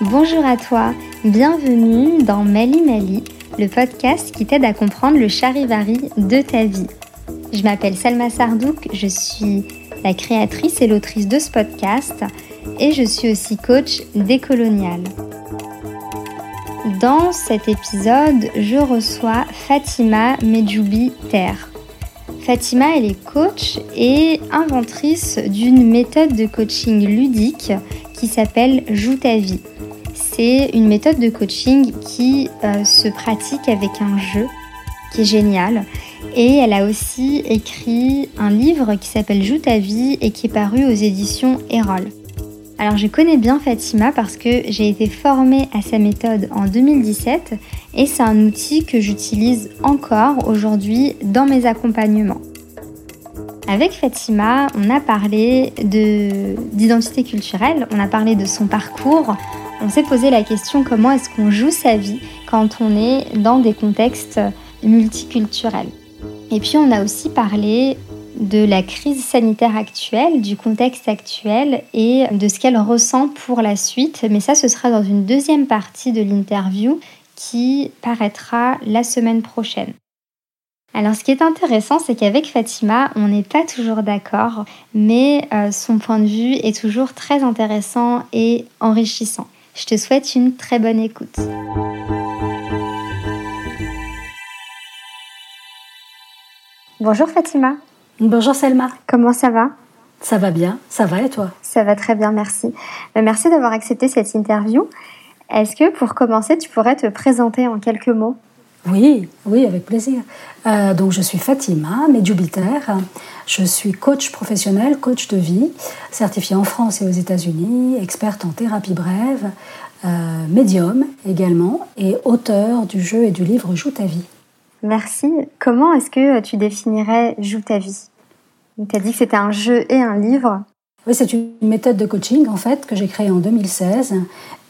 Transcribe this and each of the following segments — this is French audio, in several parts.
Bonjour à toi, bienvenue dans Mali Mali, le podcast qui t'aide à comprendre le charivari de ta vie. Je m'appelle Salma Sardouk, je suis la créatrice et l'autrice de ce podcast et je suis aussi coach décolonial. Dans cet épisode, je reçois Fatima Medjoubi Terre. Fatima, elle est coach et inventrice d'une méthode de coaching ludique qui s'appelle Joue ta vie c'est une méthode de coaching qui euh, se pratique avec un jeu qui est génial. Et elle a aussi écrit un livre qui s'appelle Joue ta vie et qui est paru aux éditions Erol. Alors je connais bien Fatima parce que j'ai été formée à sa méthode en 2017 et c'est un outil que j'utilise encore aujourd'hui dans mes accompagnements. Avec Fatima, on a parlé d'identité culturelle, on a parlé de son parcours, on s'est posé la question comment est-ce qu'on joue sa vie quand on est dans des contextes multiculturels? Et puis on a aussi parlé de la crise sanitaire actuelle, du contexte actuel et de ce qu'elle ressent pour la suite. Mais ça, ce sera dans une deuxième partie de l'interview qui paraîtra la semaine prochaine. Alors ce qui est intéressant, c'est qu'avec Fatima, on n'est pas toujours d'accord, mais euh, son point de vue est toujours très intéressant et enrichissant. Je te souhaite une très bonne écoute. Bonjour Fatima. Bonjour Selma. Comment ça va? Ça va bien, ça va et toi? Ça va très bien, merci. Euh, merci d'avoir accepté cette interview. Est-ce que pour commencer, tu pourrais te présenter en quelques mots? Oui, oui, avec plaisir. Euh, donc, je suis Fatima Medjoubiter. Je suis coach professionnel, coach de vie, certifié en France et aux États-Unis, experte en thérapie brève, euh, médium également, et auteur du jeu et du livre Joue ta vie. Merci. Comment est-ce que tu définirais Joue ta vie? Tu as dit que c'était un jeu et un livre. Oui, c'est une méthode de coaching en fait que j'ai créée en 2016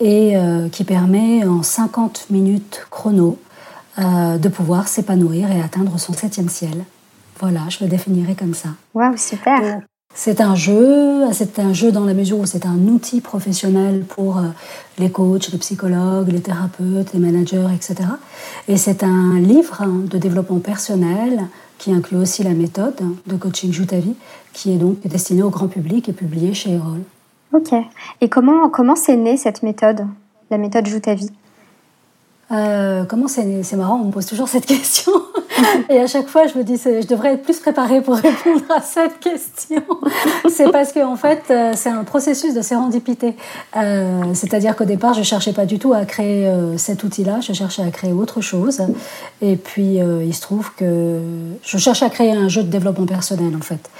et euh, qui permet en 50 minutes chrono euh, de pouvoir s'épanouir et atteindre son septième ciel. Voilà, je le définirais comme ça. Waouh, super. C'est un jeu, c'est un jeu dans la mesure où c'est un outil professionnel pour euh, les coachs, les psychologues, les thérapeutes, les managers, etc. Et c'est un livre de développement personnel qui inclut aussi la méthode de coaching Joue ta vie, qui est donc destiné au grand public et publié chez Erol. Ok. Et comment comment c'est né cette méthode, la méthode Joue ta vie? Euh, comment c'est marrant, on me pose toujours cette question. Et à chaque fois, je me dis, je devrais être plus préparée pour répondre à cette question. c'est parce que, en fait, euh, c'est un processus de sérendipité. Euh, C'est-à-dire qu'au départ, je cherchais pas du tout à créer cet outil-là, je cherchais à créer autre chose. Et puis, il se trouve que je cherche à créer un jeu de développement personnel, en fait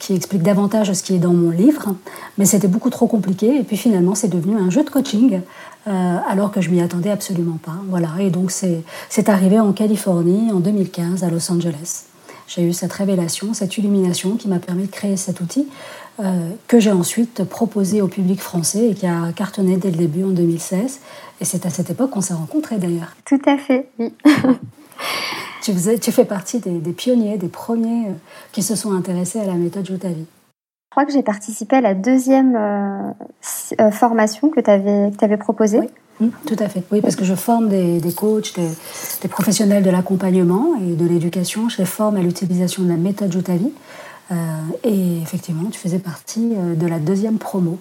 qui explique davantage ce qui est dans mon livre, mais c'était beaucoup trop compliqué. Et puis finalement, c'est devenu un jeu de coaching euh, alors que je m'y attendais absolument pas. Voilà, et donc c'est arrivé en Californie en 2015 à Los Angeles. J'ai eu cette révélation, cette illumination qui m'a permis de créer cet outil euh, que j'ai ensuite proposé au public français et qui a cartonné dès le début en 2016. Et c'est à cette époque qu'on s'est rencontrés d'ailleurs. Tout à fait, oui. tu, tu fais partie des, pionniers, des premiers euh, qui se sont intéressés à la méthode Joue ta vie. Je crois que j'ai participé à la deuxième euh, euh, formation que tu avais, avais, proposée. Oui. Mmh, tout à fait. Oui, parce que je forme des, des coachs, des, professionnels de l'accompagnement et de l'éducation. Je les forme à l'utilisation de la méthode. Euh, et effectivement, tu faisais partie de la deuxième promo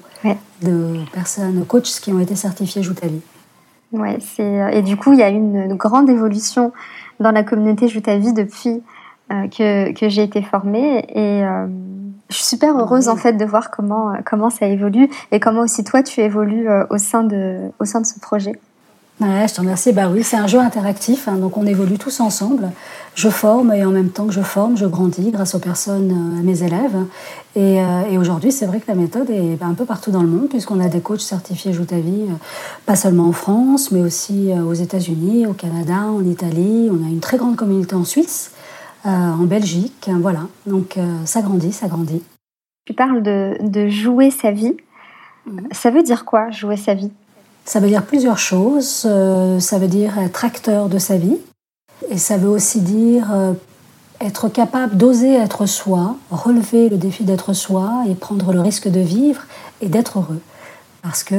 de personnes, coachs qui ont été certifiés Joutavi. Ouais, c'est et du coup, il y a eu une, grande évolution dans la communauté Joutavi depuis que, que j'ai été formée. Et je suis super heureuse en fait de voir comment, euh, comment ça évolue et comment aussi toi tu évolues euh, au sein de, au sein de ce projet. Ouais, je te remercie. Bah oui, c'est un jeu interactif, hein, donc on évolue tous ensemble. Je forme et en même temps que je forme, je grandis grâce aux personnes, euh, à mes élèves. Et, et aujourd'hui, c'est vrai que la méthode est bah, un peu partout dans le monde, puisqu'on a des coachs certifiés Joue ta vie, pas seulement en France, mais aussi aux États-Unis, au Canada, en Italie. On a une très grande communauté en Suisse. Euh, en Belgique. Voilà, donc euh, ça grandit, ça grandit. Tu parles de, jouer sa vie. Ça veut dire quoi, jouer sa vie? Ça veut dire plusieurs choses. Euh, ça veut dire être acteur de sa vie. Et ça veut aussi dire être capable d'oser être soi, relever le défi d'être soi et prendre le risque de vivre et d'être heureux. Parce que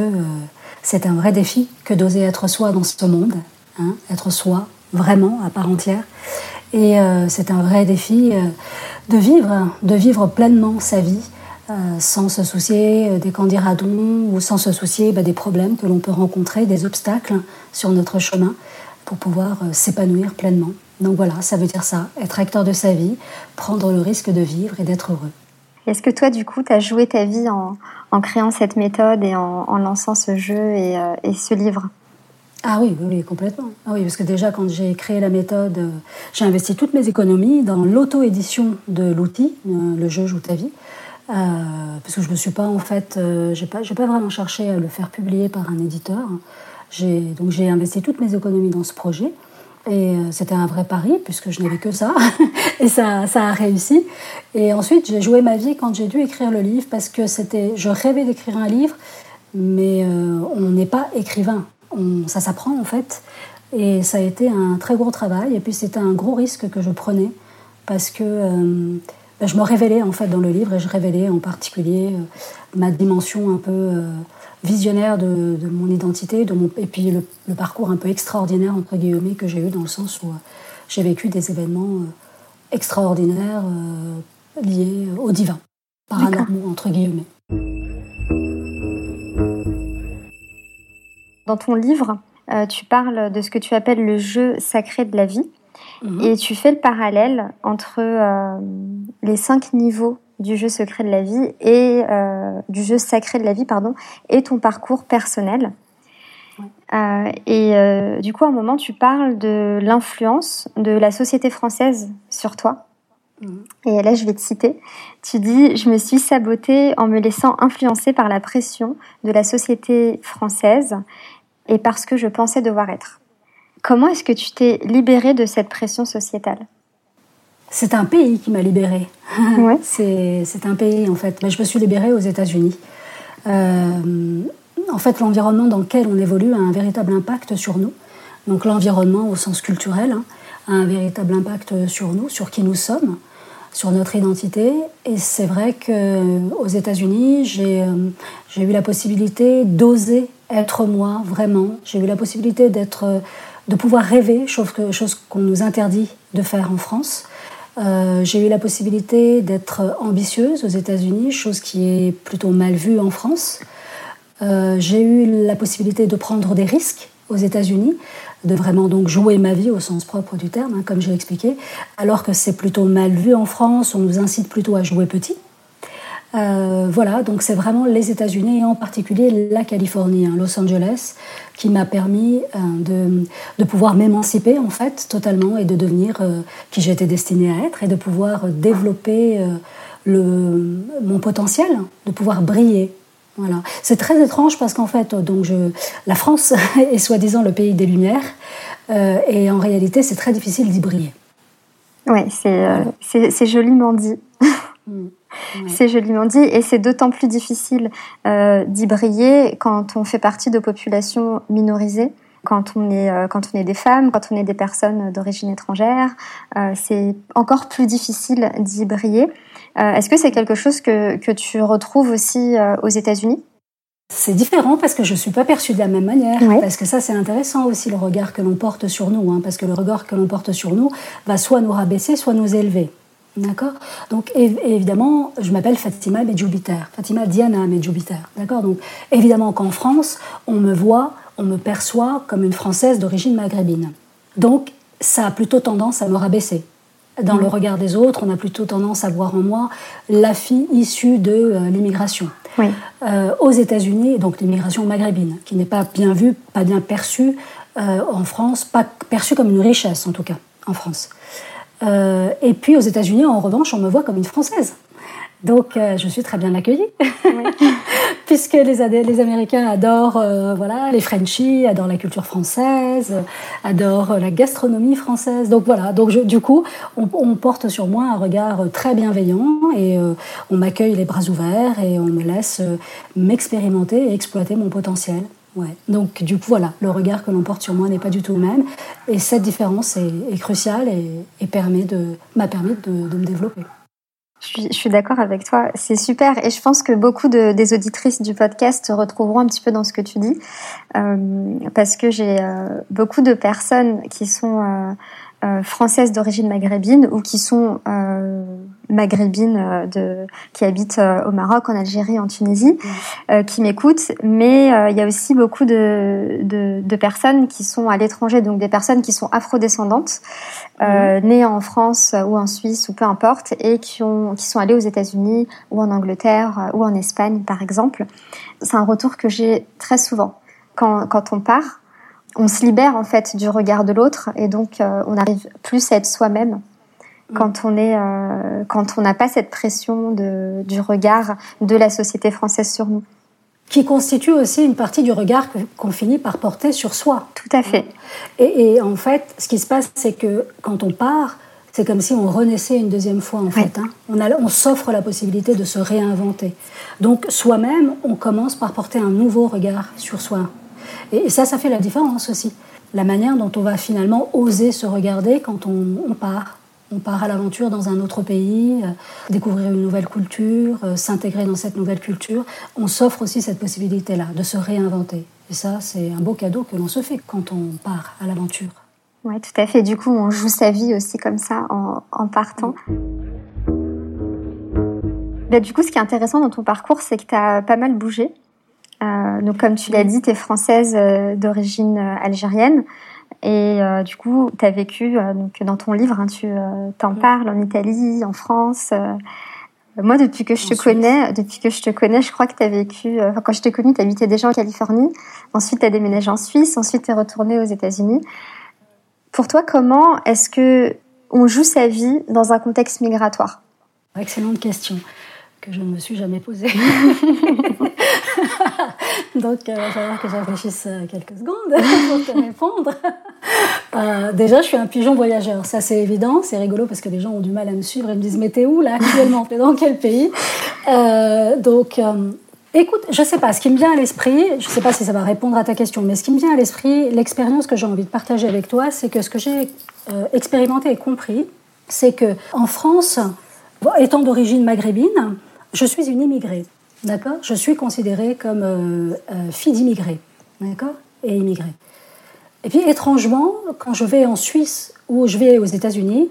c'est un vrai défi que d'oser être soi dans ce monde, hein, être soi vraiment à part entière. Et c'est un vrai défi de vivre, de vivre pleinement sa vie euh, sans se soucier des candidatons ou sans se soucier bah, des problèmes que l'on peut rencontrer, des obstacles sur notre chemin pour pouvoir euh, s'épanouir pleinement. Donc voilà, ça veut dire ça, être acteur de sa vie, prendre le risque de vivre et d'être heureux. Est-ce que toi, du coup, tu as joué ta vie en, créant cette méthode et en, lançant ce jeu et, euh, et ce livre? Ah oui, oui, complètement. Ah oui, parce que déjà, quand j'ai créé la méthode, j'ai investi toutes mes économies dans l'auto-édition de l'outil, le jeu Joue ta vie. Euh, parce que je me suis pas en fait, euh, j'ai pas, pas vraiment cherché à le faire publier par un éditeur. Donc j'ai investi toutes mes économies dans ce projet. Et euh, c'était un vrai pari, puisque je n'avais que ça. et ça, a réussi. Et ensuite, j'ai joué ma vie quand j'ai dû écrire le livre, parce que c'était, je rêvais d'écrire un livre, mais on n'est pas écrivain. Ça s'apprend, en fait. Et ça a été un très gros travail. Et puis, c'était un gros risque que je prenais, parce que je me révélais en fait dans le livre et je révélais en particulier euh, ma dimension un peu euh, visionnaire de, mon identité de mon, et puis le, parcours un peu extraordinaire entre guillemets que j'ai eu dans le sens où euh, j'ai vécu des événements extraordinaires liés au divin, paranormaux entre guillemets. Dans ton livre, tu parles de ce que tu appelles le jeu sacré de la vie. Mhm. Et tu fais le parallèle entre euh, les cinq niveaux du jeu secret de la vie et euh, du jeu sacré de la vie, pardon, et ton parcours personnel. Euh, et du coup, à un moment, tu parles de l'influence de la société française sur toi. Mhm. Et là, je vais te citer. Tu dis Je me suis sabotée en me laissant influencer par la pression de la société française et parce que je pensais devoir être. Comment est-ce que tu t'es libérée de cette pression sociétale? C'est un pays qui m'a libérée. c'est un pays, en fait. je me suis libérée aux États-Unis. Euh, en fait, l'environnement dans lequel on évolue a un véritable impact sur nous. Donc l'environnement au sens culturel hein, a un véritable impact sur nous, sur qui nous sommes, sur notre identité. Et c'est vrai qu'aux États-Unis, j'ai euh, eu la possibilité d'oser être moi, vraiment. J'ai eu la possibilité d'être de pouvoir rêver, chose qu'on nous interdit de faire en France. Euh, j'ai eu la possibilité d'être ambitieuse aux États-Unis, chose qui est plutôt mal vue en France. Euh, j'ai eu la possibilité de prendre des risques aux États-Unis, de vraiment donc jouer ma vie au sens propre du terme, hein, comme j'ai expliqué, alors que c'est plutôt mal vu en France, on nous incite plutôt à jouer petit. Euh, voilà, donc c'est vraiment les États-Unis et en particulier la Californie, hein, Los Angeles, qui m'a permis euh, de, de, pouvoir m'émanciper en fait totalement et de devenir euh, qui j'étais destinée à être et de pouvoir développer le, mon potentiel, de pouvoir briller. Voilà. C'est très étrange parce qu'en fait, donc je, la France est soi-disant le pays des Lumières et en réalité, c'est très difficile d'y briller. Oui, c'est joliment dit. Mm. C'est joliment dit et c'est d'autant plus difficile euh, d'y briller quand on fait partie de populations minorisées. Quand on, est, euh, quand on est des femmes, quand on est des personnes d'origine étrangère, euh, c'est encore plus difficile d'y briller. Est-ce que c'est quelque chose que, que tu retrouves aussi aux États-Unis? C'est différent parce que je ne suis pas perçue de la même manière. Parce que ça, c'est intéressant aussi le regard que l'on porte sur nous. Hein, parce que le regard que l'on porte sur nous va soit nous rabaisser, soit nous élever. D'accord? Donc évidemment, je m'appelle Fatima Medjoubiter, Fatima Diana Medjoubiter. D'accord? Donc évidemment qu'en France, on me voit, on me perçoit comme une Française d'origine maghrébine. Donc ça a plutôt tendance à me rabaisser. Dans le mm. regard des autres, on a plutôt tendance à voir en moi la fille issue de euh, l'immigration. Euh, aux États-Unis, donc l'immigration maghrébine, qui n'est pas bien vue, pas bien perçue euh, en France, pas perçue comme une richesse en tout cas en France. Euh, et puis aux États-Unis, en revanche, on me voit comme une Française. Donc euh, je suis très bien accueillie, puisque les, les, Américains adorent euh, voilà, les Frenchies, adorent la culture française, adorent la gastronomie française. Donc voilà, donc du coup, on, on, porte sur moi un regard très bienveillant et on m'accueille les bras ouverts et on me laisse m'expérimenter et exploiter mon potentiel. Ouais. Donc du coup, voilà, le regard que l'on porte sur moi n'est pas du tout le même. Et cette différence est, cruciale et, permet de, m'a permis de, me développer. Je suis, d'accord avec toi, c'est super. Et je pense que beaucoup de, des auditrices du podcast se retrouveront un petit peu dans ce que tu dis. Euh, parce que j'ai euh, beaucoup de personnes qui sont euh, euh, françaises d'origine maghrébine ou qui sont euh, maghrébines euh, de, qui habitent euh, au Maroc, en Algérie, en Tunisie, mmh. qui m'écoutent. Mais il y a aussi beaucoup de, de, de, personnes qui sont à l'étranger, donc des personnes qui sont afrodescendantes, mmh. nées en France ou en Suisse ou peu importe, et qui, ont, qui sont allées aux États-Unis ou en Angleterre ou en Espagne, par exemple. C'est un retour que j'ai très souvent quand, quand on part on se libère en fait du regard de l'autre et donc euh, on arrive plus à être soi-même mm. Quand on est euh, quand on n'a pas cette pression de, du regard de la société française sur nous qui constitue aussi une partie du regard qu'on finit par porter sur soi. Tout à fait. Et, en fait, ce qui se passe, c'est que quand on part, c'est comme si on renaissait une deuxième fois, en fait. Hein. On, on s'offre la possibilité de se réinventer. Donc, soi-même, on commence par porter un nouveau regard sur soi. Et ça, ça fait la différence aussi. La manière dont on va finalement oser se regarder quand on, part. On part à l'aventure dans un autre pays, euh, découvrir une nouvelle culture, euh, s'intégrer dans cette nouvelle culture. On s'offre aussi cette possibilité-là de se réinventer. Et ça, c'est un beau cadeau que l'on se fait quand on part à l'aventure. Oui, tout à fait. Du coup, on joue sa vie aussi comme ça en, en partant. Bah, du coup, ce qui est intéressant dans ton parcours, c'est que tu as pas mal bougé. Euh, donc comme tu l'as dit, tu es française d'origine algérienne. Et euh, du coup, tu as vécu, donc dans ton livre, hein, tu t'en parles en Italie, en France. moi, depuis que je te connais, depuis que je te connais, je crois que tu as vécu. Quand je t'ai connue, tu habitais déjà en Californie. Ensuite, tu as déménagé en Suisse. Ensuite, tu es retournée aux États-Unis. Pour toi, comment est-ce que on joue sa vie dans un contexte migratoire? Excellente question que je ne me suis jamais posée. Donc, euh, il va falloir que je réfléchisse euh, quelques secondes pour te répondre. Euh, déjà, je suis un pigeon voyageur, ça c'est évident, c'est rigolo parce que les gens ont du mal à me suivre et me disent Mais t'es où là actuellement? T'es dans quel pays? Donc, écoute, je sais pas, ce qui me vient à l'esprit, je sais pas si ça va répondre à ta question, mais ce qui me vient à l'esprit, l'expérience que j'ai envie de partager avec toi, c'est que ce que j'ai expérimenté et compris, c'est que en France, étant d'origine maghrébine, je suis une immigrée, d'accord? Je suis considérée comme euh, euh, fille d'immigrés, d'accord? Et immigrée. Et puis étrangement, quand je vais en Suisse ou je vais aux États-Unis,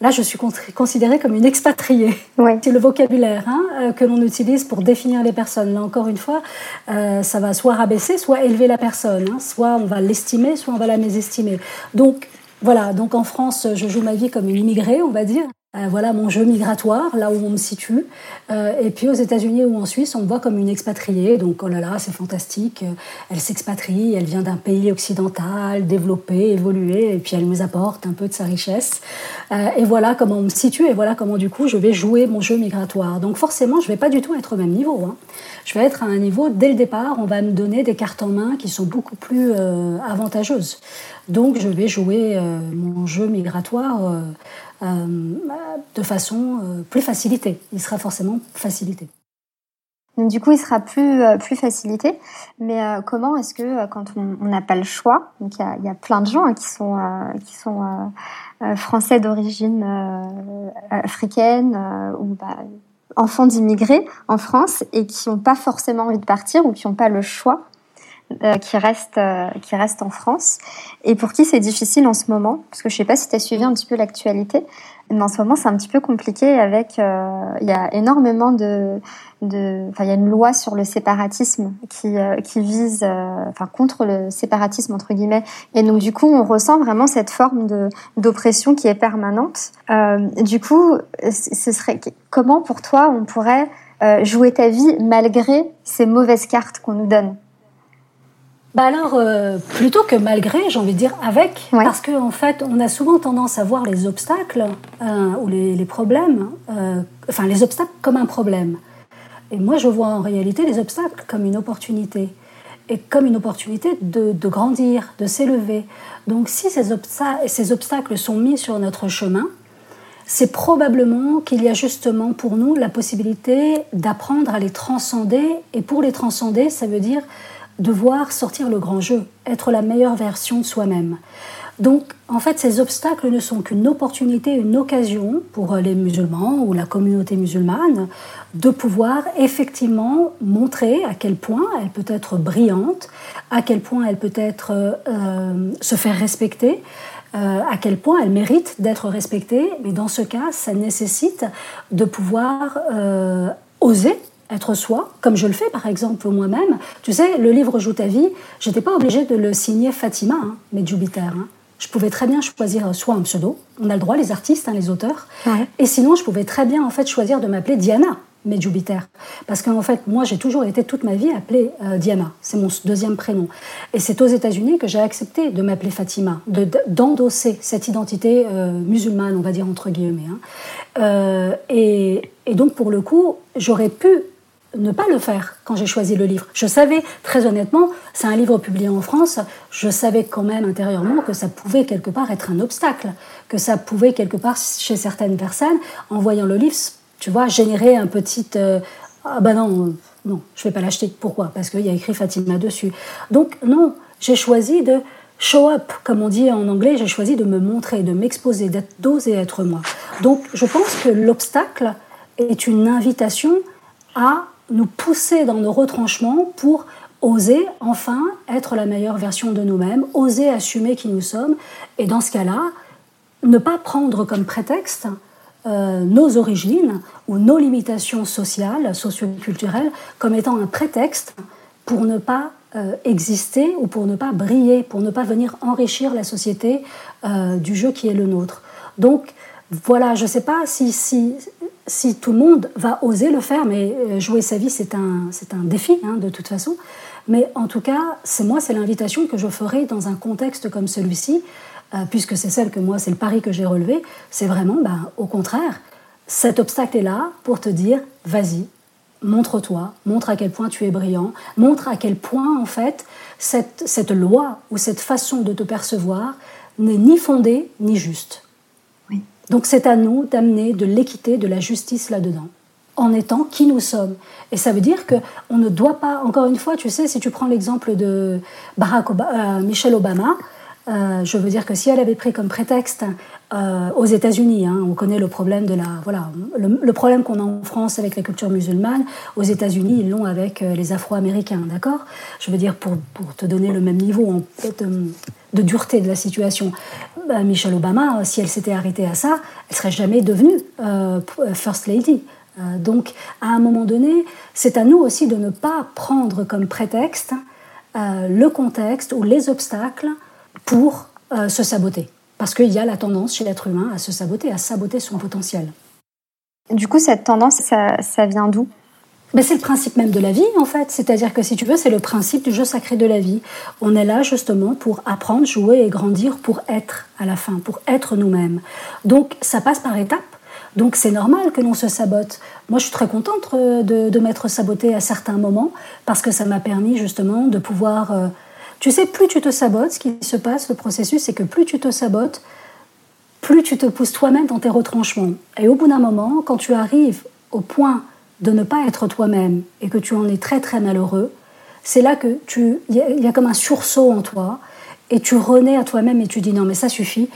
là je suis considérée comme une expatriée. C'est le vocabulaire hein, euh, que l'on utilise pour définir les personnes. Là encore une fois, ça va soit rabaisser, soit élever la personne. Hein. Soit on va l'estimer, soit on va la mésestimer. Donc voilà, donc en France, je joue ma vie comme une immigrée, on va dire. Euh, voilà mon jeu migratoire, là où on me situe. Euh, et puis aux États-Unis ou en Suisse, on me voit comme une expatriée. Donc, oh là là, c'est fantastique. Elle s'expatrie, elle vient d'un pays occidental, développé, évolué, et puis elle nous apporte un peu de sa richesse. Euh, et voilà comment on me situe, et voilà comment du coup je vais jouer mon jeu migratoire. Donc forcément, je vais pas du tout être au même niveau. Hein. Je vais être à un niveau, dès le départ, on va me donner des cartes en main qui sont beaucoup plus avantageuses. Donc je vais jouer mon jeu migratoire euh, de façon euh, plus facilitée. Il sera forcément facilité. du coup, il sera plus, euh, plus facilité. Mais comment est-ce que quand on n'a pas le choix, il y a, plein de gens hein, qui sont, qui sont français d'origine africaine ou bah, enfants d'immigrés en France et qui n'ont pas forcément envie de partir ou qui n'ont pas le choix euh, qui reste euh, qui reste en France. Et pour qui c'est difficile en ce moment parce que je sais pas si tu as suivi un petit peu l'actualité mais en ce moment c'est un petit peu compliqué avec euh, il y a énormément de de enfin il y a une loi sur le séparatisme qui qui vise enfin contre le séparatisme entre guillemets. Et donc du coup on ressent vraiment cette forme de d'oppression qui est permanente. Du coup ce serait comment pour toi on pourrait jouer ta vie malgré ces mauvaises cartes qu'on nous donne? Bah alors, euh, plutôt que malgré, j'ai envie de dire avec, parce qu'en en fait, on a souvent tendance à voir les obstacles euh, ou les, les problèmes, euh, enfin les obstacles comme un problème. Et moi, je vois en réalité les obstacles comme une opportunité, et comme une opportunité de, de grandir, de s'élever. Donc, si ces, obstacles, ces obstacles sont mis sur notre chemin, c'est probablement qu'il y a justement pour nous la possibilité d'apprendre à les transcender. Et pour les transcender, ça veut dire devoir sortir le grand jeu, être la meilleure version de soi-même. Donc, en fait, ces obstacles ne sont qu'une opportunité, une occasion pour les musulmans ou la communauté musulmane de pouvoir effectivement montrer à quel point elle peut être brillante, à quel point elle peut être euh, se faire respecter, euh, à quel point elle mérite d'être respectée. Mais dans ce cas, ça nécessite de pouvoir euh, oser être soi, comme je le fais par exemple moi-même. Tu sais, le livre Joue ta vie, j'étais pas obligée de le signer Fatima, hein, mais Jupiter. Hein. Je pouvais très bien choisir soit un pseudo, on a le droit, les artistes, hein, les auteurs, et sinon je pouvais très bien en fait choisir de m'appeler Diana, mais Jupiter. Parce qu'en fait, moi, j'ai toujours été toute ma vie appelée euh, Diana. C'est mon deuxième prénom. Et c'est aux États-Unis que j'ai accepté de m'appeler Fatima, d'endosser cette identité euh, musulmane, on va dire entre guillemets. Euh, et, et, donc, pour le coup, j'aurais pu ne pas le faire quand j'ai choisi le livre. Je savais, très honnêtement, c'est un livre publié en France, je savais quand même intérieurement que ça pouvait quelque part être un obstacle, que ça pouvait quelque part, chez certaines personnes, en voyant le livre, tu vois, générer un petit... Euh, ah ben non, non, je vais pas l'acheter. Pourquoi? Parce qu'il y a écrit Fatima dessus. Donc non, j'ai choisi de show up, comme on dit en anglais, j'ai choisi de me montrer, de m'exposer, d'oser être moi. Donc je pense que l'obstacle est une invitation à nous pousser dans nos retranchements pour oser enfin être la meilleure version de nous-mêmes, oser assumer qui nous sommes, et dans ce cas-là, ne pas prendre comme prétexte euh, nos origines ou nos limitations sociales, socio-culturelles, comme étant un prétexte pour ne pas euh, exister ou pour ne pas briller, pour ne pas venir enrichir la société euh, du jeu qui est le nôtre. Donc voilà, je ne sais pas si, si, si tout le monde va oser le faire, mais euh, jouer sa vie, c'est un, défi, hein, de toute façon. Mais en tout cas, c'est moi, c'est l'invitation que je ferai dans un contexte comme celui-ci, euh, puisque c'est celle que moi, c'est le pari que j'ai relevé. C'est vraiment, ben, au contraire, cet obstacle est là pour te dire, vas-y, montre-toi, montre à quel point tu es brillant, montre à quel point, en fait, cette loi ou cette façon de te percevoir n'est ni fondée ni juste. Donc c'est à nous d'amener de l'équité, de la justice là-dedans, en étant qui nous sommes. Et ça veut dire que on ne doit pas, encore une fois, tu sais, si tu prends l'exemple de Barack Obama, euh, Michelle Obama, euh, je veux dire que si elle avait pris comme prétexte euh, aux États-Unis, hein, on connaît le problème de la, voilà, le, problème qu'on a en France avec la culture musulmane. Aux États-Unis, ils l'ont avec les Afro-Américains, d'accord? Je veux dire pour, pour, te donner le même niveau en, de, de dureté de la situation. Bah, Michelle Obama, si elle s'était arrêtée à ça, elle serait jamais devenue euh, First Lady. Euh, donc, à un moment donné, c'est à nous aussi de ne pas prendre comme prétexte euh, le contexte ou les obstacles pour se saboter. Parce qu'il y a la tendance chez l'être humain à se saboter, à saboter son potentiel. Du coup, cette tendance, ça, ça vient d'où? Mais c'est le principe même de la vie, en fait. C'est-à-dire que si tu veux, c'est le principe du jeu sacré de la vie. On est là justement pour apprendre, jouer et grandir, pour être à la fin, pour être nous-mêmes. Donc ça passe par étapes. Donc c'est normal que l'on se sabote. Moi, je suis très contente euh, de, m'être sabotée à certains moments parce que ça m'a permis justement de pouvoir. Euh, tu sais, plus tu te sabotes, ce qui se passe, le processus, c'est que plus tu te sabotes, plus tu te pousses toi-même dans tes retranchements. Et au bout d'un moment, quand tu arrives au point de ne pas être toi-même et que tu en es très très malheureux, c'est là que tu il y, a comme un sursaut en toi et tu renais à toi-même et tu dis non mais ça suffit,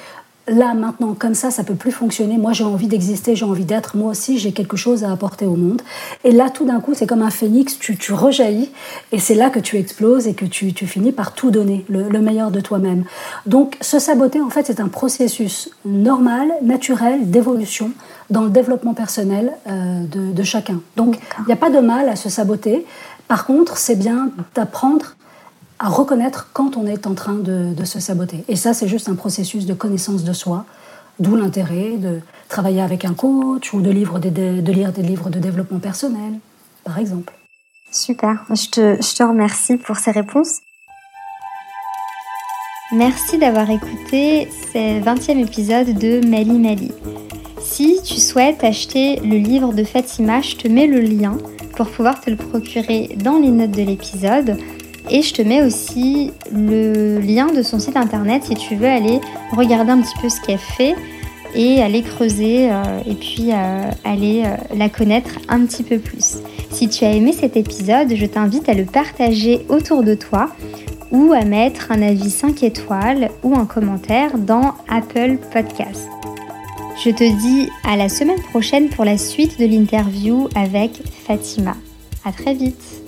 là, maintenant, comme ça, ça peut plus fonctionner. Moi, j'ai envie d'exister, j'ai envie d'être. Moi aussi, j'ai quelque chose à apporter au monde. Et là, tout d'un coup, c'est comme un phénix, tu, tu rejaillis, et c'est là que tu exploses et que tu, tu finis par tout donner, le, meilleur de toi-même. Donc, se saboter, en fait, c'est un processus normal, naturel, d'évolution dans le développement personnel euh, de, de chacun. Donc, il n'y a pas de mal à se saboter. Par contre, c'est bien d'apprendre à reconnaître quand on est en train de, se saboter. Et ça, c'est juste un processus de connaissance de soi, d'où l'intérêt de travailler avec un coach ou de, lire des livres de développement personnel, par exemple. Super, je te, je te remercie pour ces réponses. Merci d'avoir écouté ce 20e épisode de Mali Mali. Si tu souhaites acheter le livre de Fatima, je te mets le lien pour pouvoir te le procurer dans les notes de l'épisode et je te mets aussi le lien de son site internet si tu veux aller regarder un petit peu ce qu'elle fait et aller creuser euh, et puis euh, aller euh, la connaître un petit peu plus. Si tu as aimé cet épisode, je t'invite à le partager autour de toi ou à mettre un avis 5 étoiles ou un commentaire dans Apple Podcast. Je te dis à la semaine prochaine pour la suite de l'interview avec Fatima. À très vite